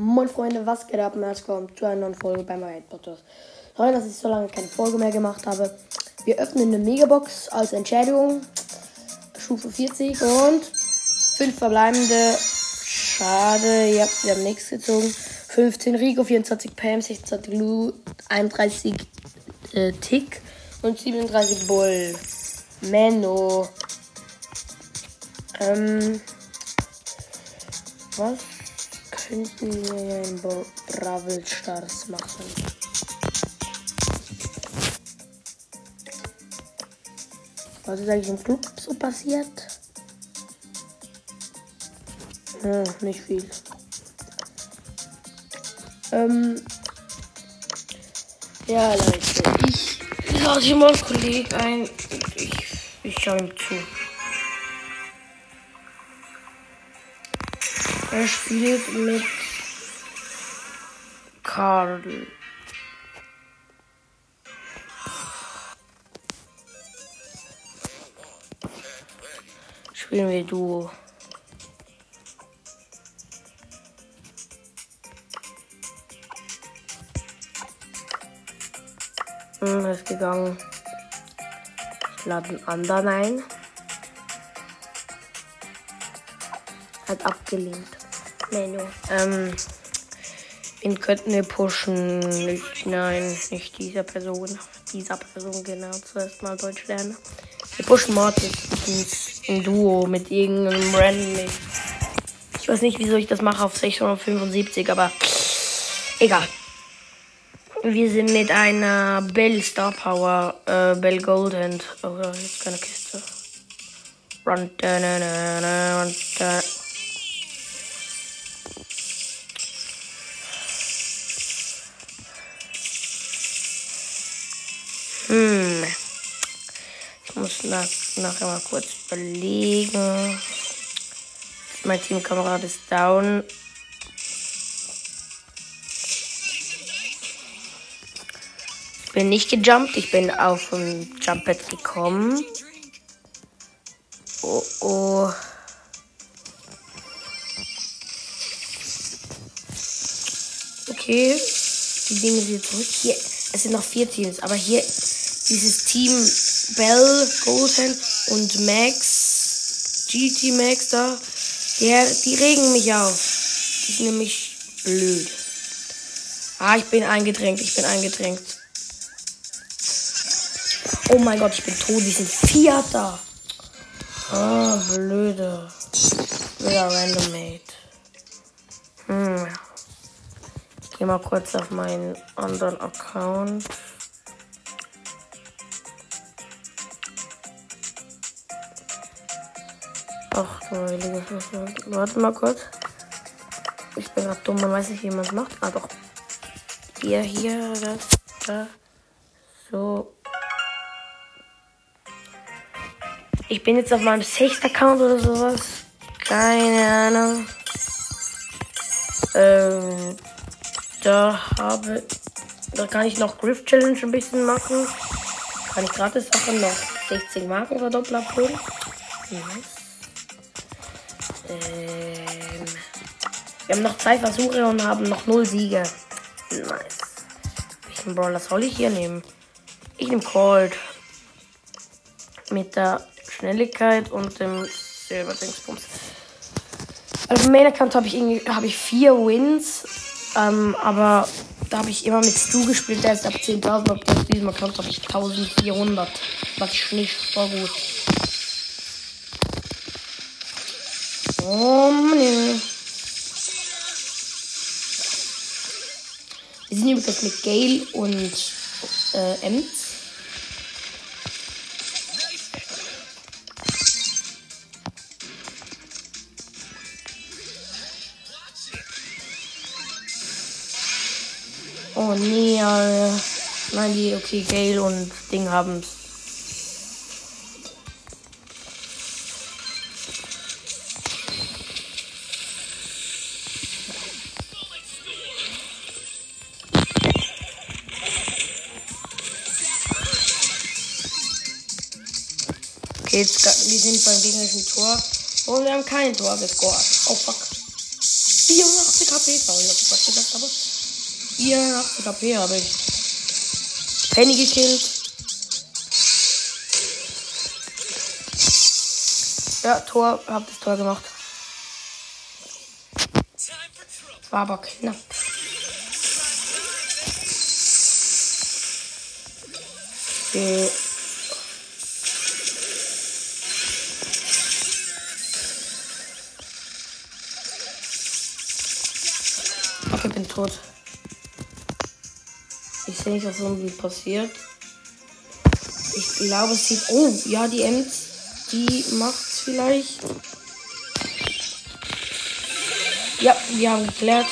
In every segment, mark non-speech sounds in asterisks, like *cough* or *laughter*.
Moin Freunde, was geht ab? Herzlich willkommen zu einer neuen Folge bei meinem Podcast. Sorry, dass ich so lange keine Folge mehr gemacht habe. Wir öffnen eine Megabox als Entschädigung. Stufe 40 und 5 verbleibende. Schade, ja, wir haben nichts gezogen. 15 Rico, 24 Pam, 26 Lu, 31 äh, Tick und 37 Bull. Menno. Ähm. Was könnten wir in Bra- Bravel Stars machen? Was ist eigentlich im Club so passiert? Hm, nicht viel. Ähm. Ja, Leute, ich lade mal einen Kollegen ein. Ich, ich schaue ihm zu. Er spielt mit Karl. Spielen wir Duo. Hm, ist gegangen. Ich lade einen anderen ein. Hat abgelehnt. Menno. Ähm, wen könnten wir pushen? Nicht, nein, nicht dieser Person. Dieser Person, genau. Zuerst mal Deutsch lernen. Wir pushen Mortis im Duo mit irgendeinem Random. Ich weiß nicht, wieso ich das mache auf 675, aber egal. Wir sind mit einer Bell Star Power, äh, Bell Goldhand. Oh, da ist keine Kiste. Run, da, na, na, run, da. Hm. Ich muss nach, nachher mal kurz überlegen. Mein Teamkamerad ist down. Ich bin nicht gejumpt, ich bin auf ein Jumppad gekommen. Oh oh. Okay, die nehmen wir zurück. Hier, es sind noch vier Teams, aber hier dieses Team Bell, Goldhand und Max, GT Max da, der, die regen mich auf. Die sind nämlich blöd. Ah, ich bin eingedrängt, ich bin eingedrängt. Oh mein Gott, ich bin tot. Die sind Vierter. Ah, blöde. Blöder Randomate. Hm. Ich gehe mal kurz auf meinen anderen Account. Ach, du heilige Scheiße. Warte mal kurz. Ich bin gerade dumm, man weiß nicht, wie man es macht. Ah, doch. Hier, hier, das, da. So. Ich bin jetzt auf meinem Sechst-Account oder sowas. Keine Ahnung. Ähm, da habe. Da kann ich noch Griff Challenge ein bisschen machen. Kann ich gratis Sachen noch 16 Marken verdoppeln abholen. Nice. Ähm, wir haben noch zwei Versuche und haben noch null Siege. Nice. Welchen Brawler soll ich hier nehmen? Ich nehme Cold. Mit der Schnelligkeit und dem Silberdingsbums. Also im Main Account habe ich habe ich vier Wins, ähm, aber da habe ich immer mit Stu gespielt, der ist ab 10.000, auf diesem Account habe ich 1400. Was ich nicht voll gut. Oh Mann. Wir sind übrigens mit Gale und äh, Ems. Oh nee, äh, nein, die, okay, Gale und Ding haben's. Jetzt, wir sind beim gegnerischen Tor. Und wir haben kein Tor gescored. Oh fuck. 84 84 HP. Sorry, dass ich was gesagt habe. 84 HP habe ich. Penny gekillt. Ja, Tor, hab das Tor gemacht. War aber knapp. Okay. Tot. Ich sehe nicht, was irgendwie passiert. Ich glaube, es sieht. Oh, ja, die Ems, die macht's vielleicht. Ja, wir haben geklärt.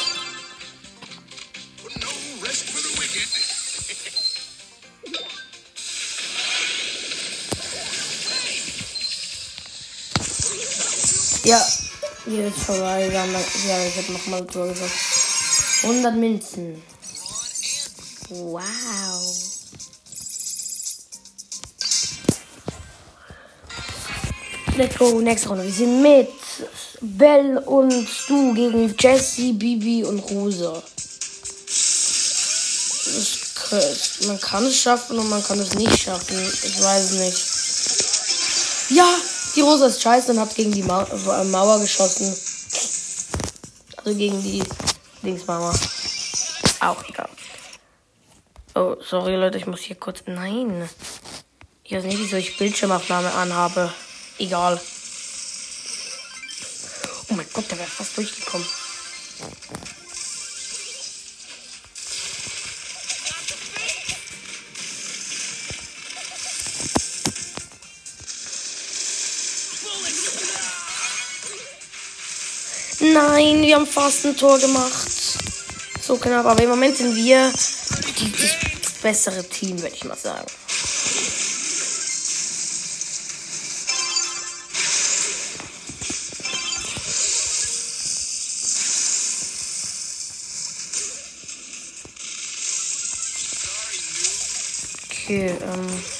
Ja, hier ist vorbei. Wir haben, ja, ich habe nochmal Tor gesagt. 100 Münzen. Wow. Let's go, nächste Runde. Wir sind mit Bell und du gegen Jesse, Bibi und Rosa. Das, man kann es schaffen und man kann es nicht schaffen. Ich weiß nicht. Ja, die Rosa ist scheiße und hat gegen die äh, Mauer geschossen. Also gegen die Dingsmauer. Auch egal. Oh, sorry Leute, ich muss hier kurz. Nein. Ich weiß nicht, wieso ich Bildschirmaufnahme anhabe. Egal. Oh mein Gott, der wäre fast durchgekommen. Nein, wir haben fast ein Tor gemacht. So knapp, aber im Moment sind wir die, das bessere Team, würde ich mal sagen. Okay, ähm.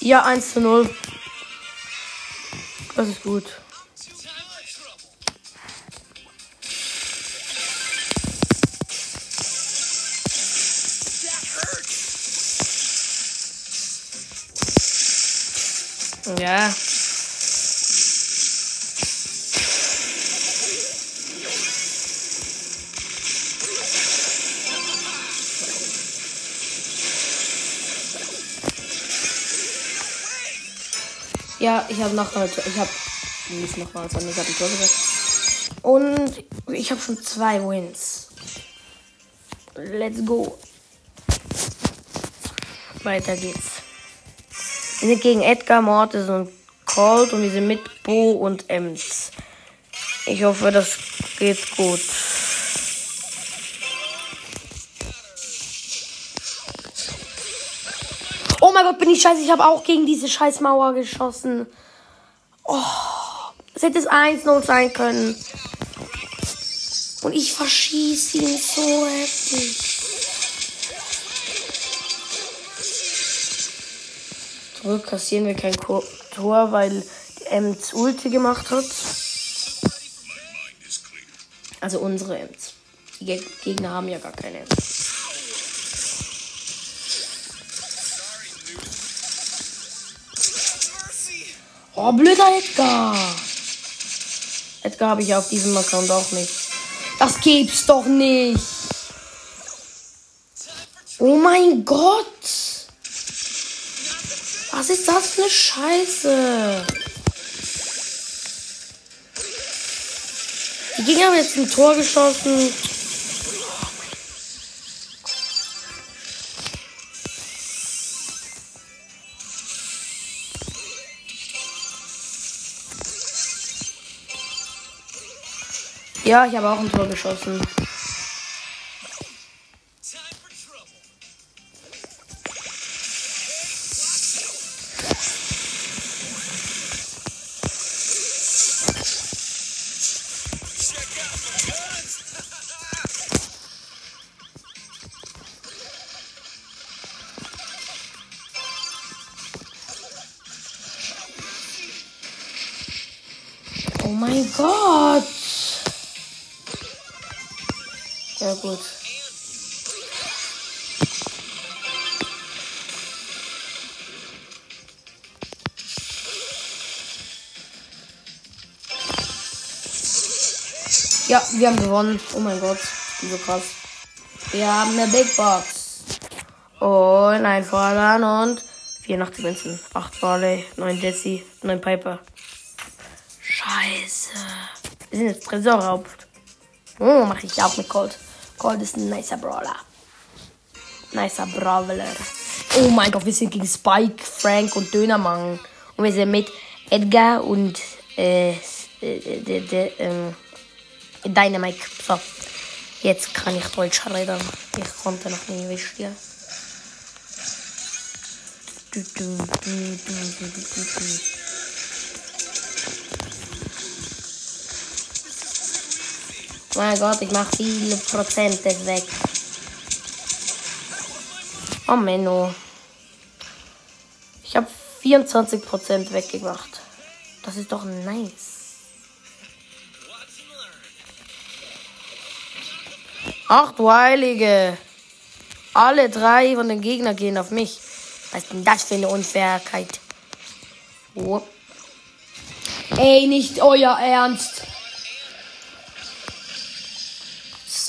Ja, 1 zu 0. Das ist gut. Ja, ich habe noch heute. Ich habe nicht noch mal, sondern ich habe ein Tor. Und ich habe schon zwei Wins. Let's go. Weiter geht's. Wir sind gegen Edgar, Mortis und Colt und wir sind mit Bo und Ems. Ich hoffe, das geht gut. Mein Gott, bin ich scheiße. Ich habe auch gegen diese scheiß Mauer geschossen. Oh, es hätte es 1-0 sein können. Und ich verschieße ihn so heftig. Zurück kassieren wir kein Tor, weil die Ems Ulti gemacht hat. Also unsere Ems. Die Gegner haben ja gar keine Ems. Oh, blöder Edgar. Edgar habe ich auf diesem Account auch nicht. Das gibt's doch nicht. Oh mein Gott. Was ist das für eine Scheiße? Die Gegner haben jetzt ein Tor geschossen. Ja, ich habe auch ein Tor geschossen. Ja, gut. Ja, wir haben gewonnen. Oh mein Gott, so krass. Wir haben eine Big Box. Und ein Vorladen und 84 Münzen. 8 Barley, 9 Jesse, 9 Piper. Scheiße. Wir sind jetzt Tresorraub. Oh, mache ich auch mit Colt. Colt ist ein nicer Brawler. Nicer Brawler. Oh mein Gott, wir sind gegen Spike, Frank und Dönermann. Und wir sind mit Edgar und äh, äh, de, de, ähm, Dynamite. So. Jetzt kann ich Deutsch reden. Ich konnte noch nie wissen. Du, du, du, Mein Gott, ich mache viele Prozente weg. Oh Menno. Ich habe 24% weggemacht. Das ist doch nice. Ach du Heilige. Alle drei von den Gegnern gehen auf mich. Was ist denn das für eine Unfairheit? Oh. Ey, nicht euer Ernst.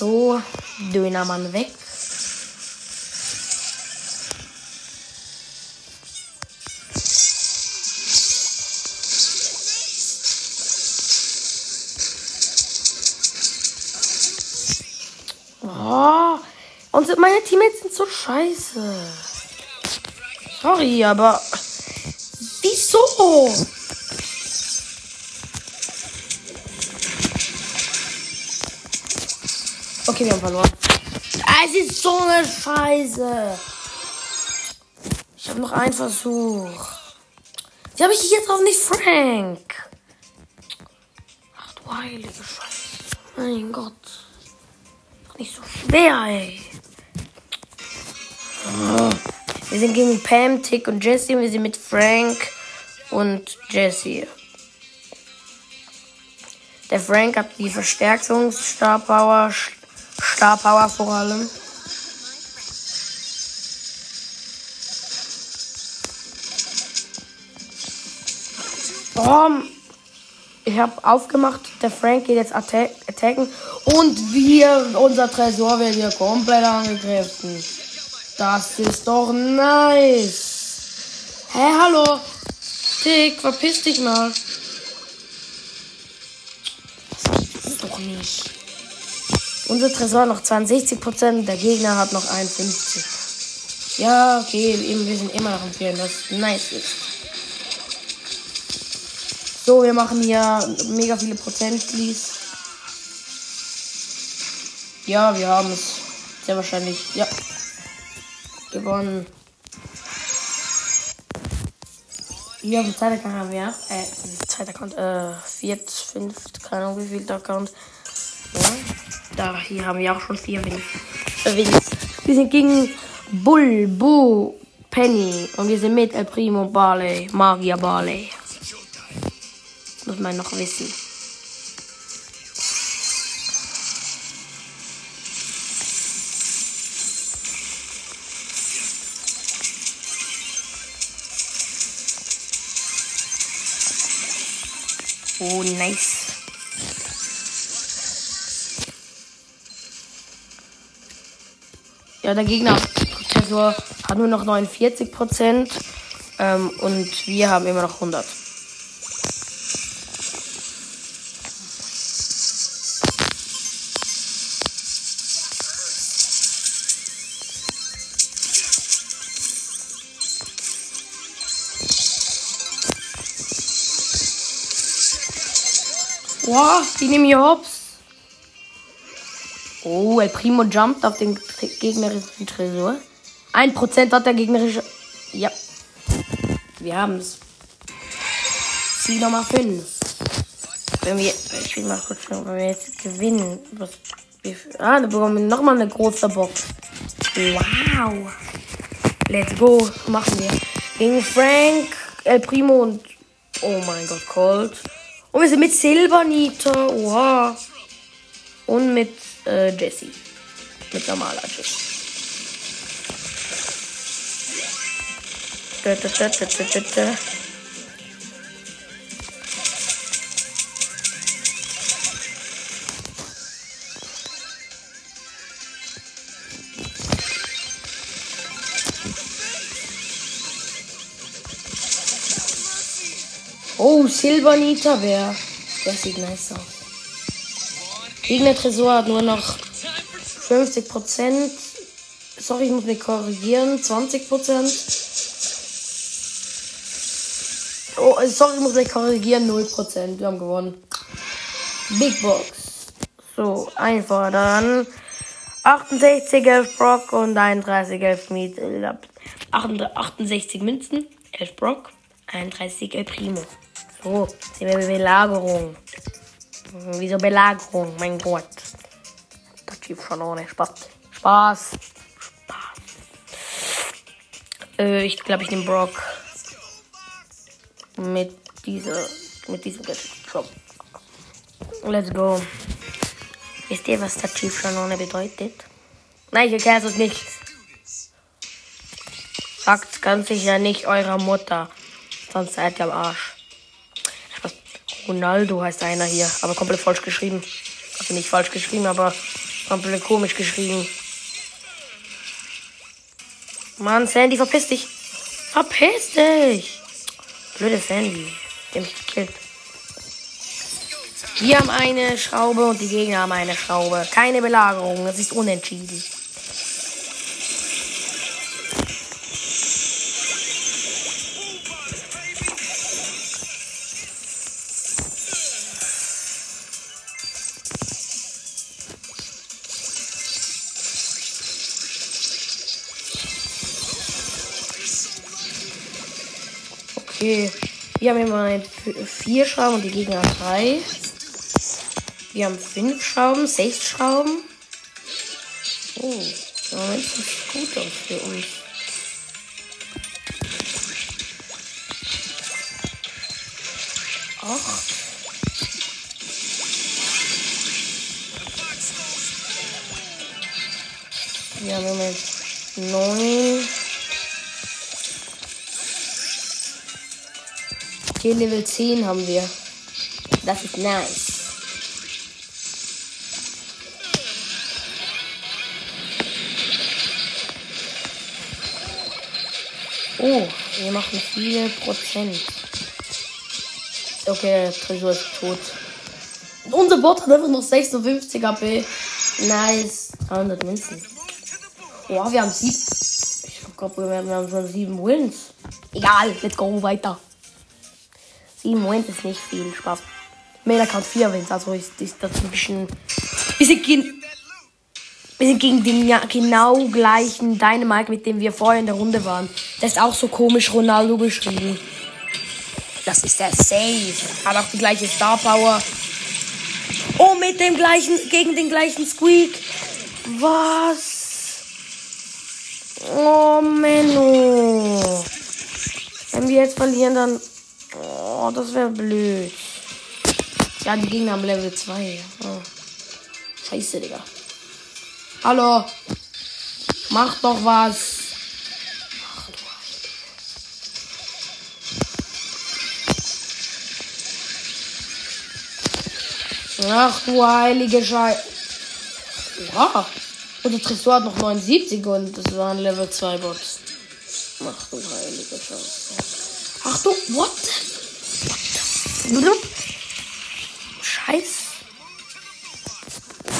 So, Dönermann weg. Oh, und meine Teammates sind so scheiße. Sorry, aber wieso? Okay, wir haben verloren. Es ist so eine Scheiße. Ich habe noch einen Versuch. Wie habe ich jetzt auf nicht Frank? Ach du heilige Scheiße. Mein Gott. Doch nicht so schwer, ey. Wir sind gegen Pam, Tick und Jesse. Wir sind mit Frank und Jesse. Der Frank hat die Verstärkungsstar Power, Star Power vor allem. Oh, ich habe aufgemacht, der Frank geht jetzt attack attacken und wir, unser Tresor wird hier komplett angegriffen. Das ist doch nice. Hä, hey, hallo? Tick, verpiss dich mal. Das ist doch nicht. Unser Tresor noch 62%, der Gegner hat noch 51%. Ja, okay, wir sind immer noch im Führen, was nice ist. So, wir machen hier mega viele Prozent, please. Ja, wir haben es. Sehr wahrscheinlich. Ja. Gewonnen. Auf dem zweiten Account haben wir. Äh, zweiter Account, äh, viert, fünft, keine Ahnung wie viel der Account. Ja. Da, hier haben wir auch schon vier Wins. Äh, Wins. Wir sind gegen Bull, Boo, Penny. Und wir sind mit El Primo Barley, Magier Barley. Muss man noch wissen. Oh, nice. Ja, der Gegner Prozessor hat nur noch 49 Prozent ähm, und wir haben immer noch 100. Boah, die nehmen hier Hops. Oh, El Primo jumpt auf den gegnerischen Tresor. Ein Prozent hat der gegnerische. Ja. Wir haben es. Ziel Nummer 5. Wenn wir. Ich will mal kurz schauen, wenn wir jetzt gewinnen. Was, wie, ah, da bekommen wir nochmal eine große Box. Wow. Let's go. Machen wir. Gegen Frank, El Primo und. Oh mein Gott, Colt. Und wir sind mit Silbernita. Oha. Und mit äh, Jesse. mit normaler Schuss. Da, da, da, da, da, da, da. Oh, Silbernita Bär. Das sieht nice aus. Gegner Tresor hat nur noch 50%. Sorry, ich muss mich korrigieren. 20%. Oh, sorry, ich muss mich korrigieren. 0%. Wir haben gewonnen. Big Box. So, einfach dann. 68 11 Brock und 31 11 Miet. 68 Münzen, 11 Brock, 31 El Primo. So, sehen wir Belagerung. Wieso Belagerung? Mein Gott. Das gibt schon ohne Spaß. Spaß. Spaß. Äh, ich glaube, ich nehme Brock. Mit dieser. Mit diesem Gadget. Let's go. Wisst ihr, was das Chief Shanone bedeutet? Nein, ich erkläre es nicht. Sagt ganz sicher nicht eurer Mutter. Sonst seid ihr am Arsch. Ronaldo heißt einer hier, aber komplett falsch geschrieben. Also nicht falsch geschrieben, aber komplett komisch geschrieben. Mann, Sandy, verpiss dich. Verpiss dich. Blöde Sandy. Die mich gekillt. Wir haben eine Schraube und die Gegner haben eine Schraube. Keine Belagerung, es ist unentschieden. Okay. Wir haben immer vier Schrauben und die Gegner drei. Wir haben fünf Schrauben, sechs Schrauben. Oh, Moment, das sieht gut aus für uns. Acht. Wir haben im Moment Okay, Level 10 haben wir. Das ist nice. Oh, wir machen viele Prozent. Okay, der Tresor ist tot. Unser Bot hat einfach noch 56 AP. Nice. 300 Münzen. Oh, wir haben sieben. Ich glaube, wir haben schon sieben Wins. Egal, let's go weiter. Sieben Wins ist nicht viel Spaß. Mailer kann vier Wins, also ist, ist das ein bisschen. Wir sind, gegen, wir sind gegen den genau gleichen Dynamite, mit dem wir vorher in der Runde waren. Das ist auch so komisch Ronaldo geschrieben. Das ist der Safe. Hat auch die gleiche Star Power. Oh, mit dem gleichen, gegen den gleichen Squeak. Was? Oh, Menno. Wenn wir jetzt verlieren, dann Oh, das wäre blöd. Ja, die Gegner haben Level 2. Oh. Scheiße, Digga. Hallo. Mach doch was. Ach du heilige Scheiße. Oha. Und der Tresor hat noch 79 und das waren Level 2 Bots. Ach du heilige Scheiße. Achtung, what? Blub. Scheiß.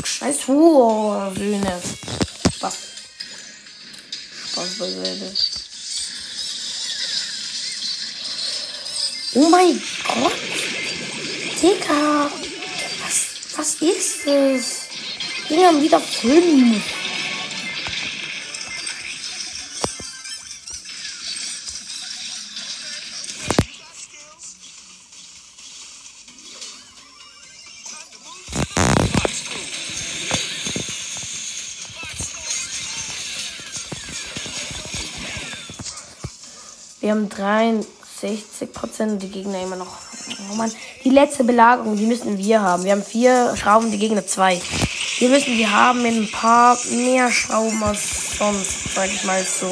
Scheiß Söhne. Spaß. Spaß beiseite. Oh mein Gott. Digga. Was, was ist das? Wir haben wieder fünf. Wir haben 63 Prozent, die Gegner immer noch. Oh Mann, die letzte Belagerung, die müssen wir haben. Wir haben vier Schrauben, die Gegner zwei. Wir wissen, wir haben ein paar mehr Schrauben als sonst, sag ich mal so.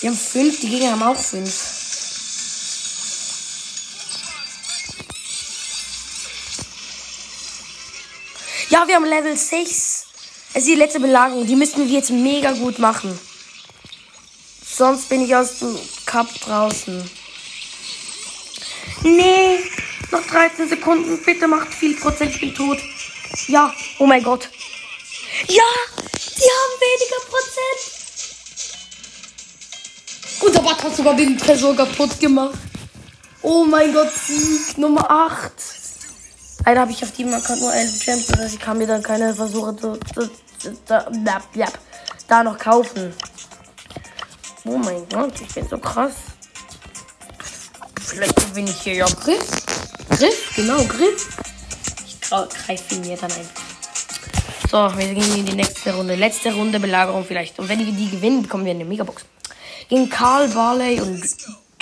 Wir haben fünf, die Gegner haben auch fünf. Ja, wir haben Level 6. Es ist die letzte Belagerung. Die müssten wir jetzt mega gut machen. Sonst bin ich aus dem Cup draußen. Nee, noch 13 Sekunden. Bitte macht viel Prozent. Ich bin tot. Ja, oh mein Gott. Ja, die haben weniger Prozent. Und der Bot hat sogar den Tresor kaputt gemacht. Oh mein Gott, Sieg Nummer 8. Leider habe ich auf die Account nur 11 Gems, das heißt, ich kann mir dann keine Versuche zu, zu, zu, da, da, da noch kaufen. Oh mein Gott, ich bin so krass. Vielleicht gewinne ich hier ja Griff. Griff, genau, Griff. Ich greife ihn mir dann ein. So, wir gehen in die nächste Runde. Letzte Runde Belagerung vielleicht. Und wenn wir die gewinnen, bekommen wir eine Megabox. Gegen Karl, Barley und,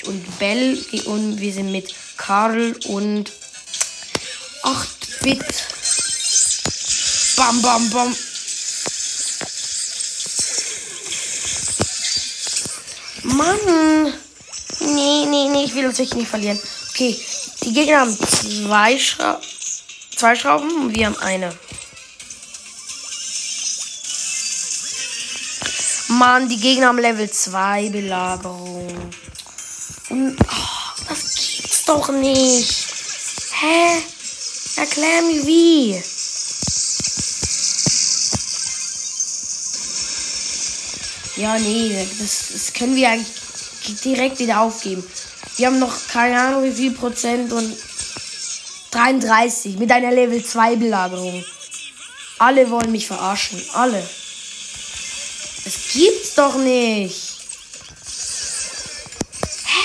und Bell. Und wir sind mit Karl und 8-Bit. Bam, bam, bam. Mann. Nee, nee, nee, ich will uns nicht verlieren. Okay, die Gegner haben zwei, Schra zwei Schrauben und wir haben eine. Mann, die Gegner haben Level 2 Belagerung. Und, oh, das gibt's doch nicht. Hä? Erklär mir wie. Ja, nee, das, das können wir eigentlich direkt wieder aufgeben. Wir haben noch keine Ahnung wie viel Prozent und 33 mit einer Level 2 Belagerung. Alle wollen mich verarschen. Alle. Das gibt's doch nicht. Hä?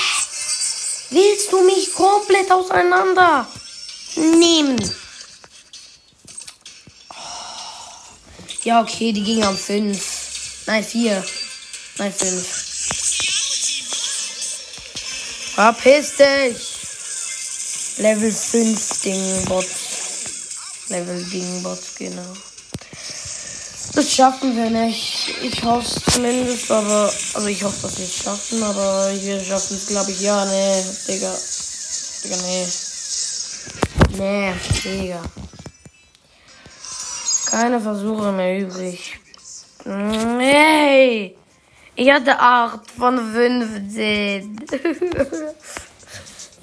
Willst du mich komplett auseinander nehmen? Ja, okay, die gingen am 5. Nein, 4. Nein, 5. Verpiss dich! Level 5 Dingbot. Level Dingbot, genau. Das schaffen wir nicht. Ich hoffe es zumindest, aber. Also ich hoffe, dass wir es schaffen, aber wir schaffen es, glaube ich. Ja, nee, Digga. Digga, nee. Nee, Digga. Keine Versuche mehr übrig. Nee. Ich hatte 8 von 15. *laughs*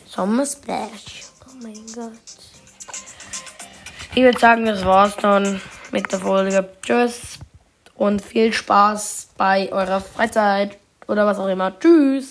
Sommer Splash. Oh mein Gott. Ich würde sagen, das war's dann mit der Folge. Tschüss und viel Spaß bei eurer Freizeit oder was auch immer. Tschüss.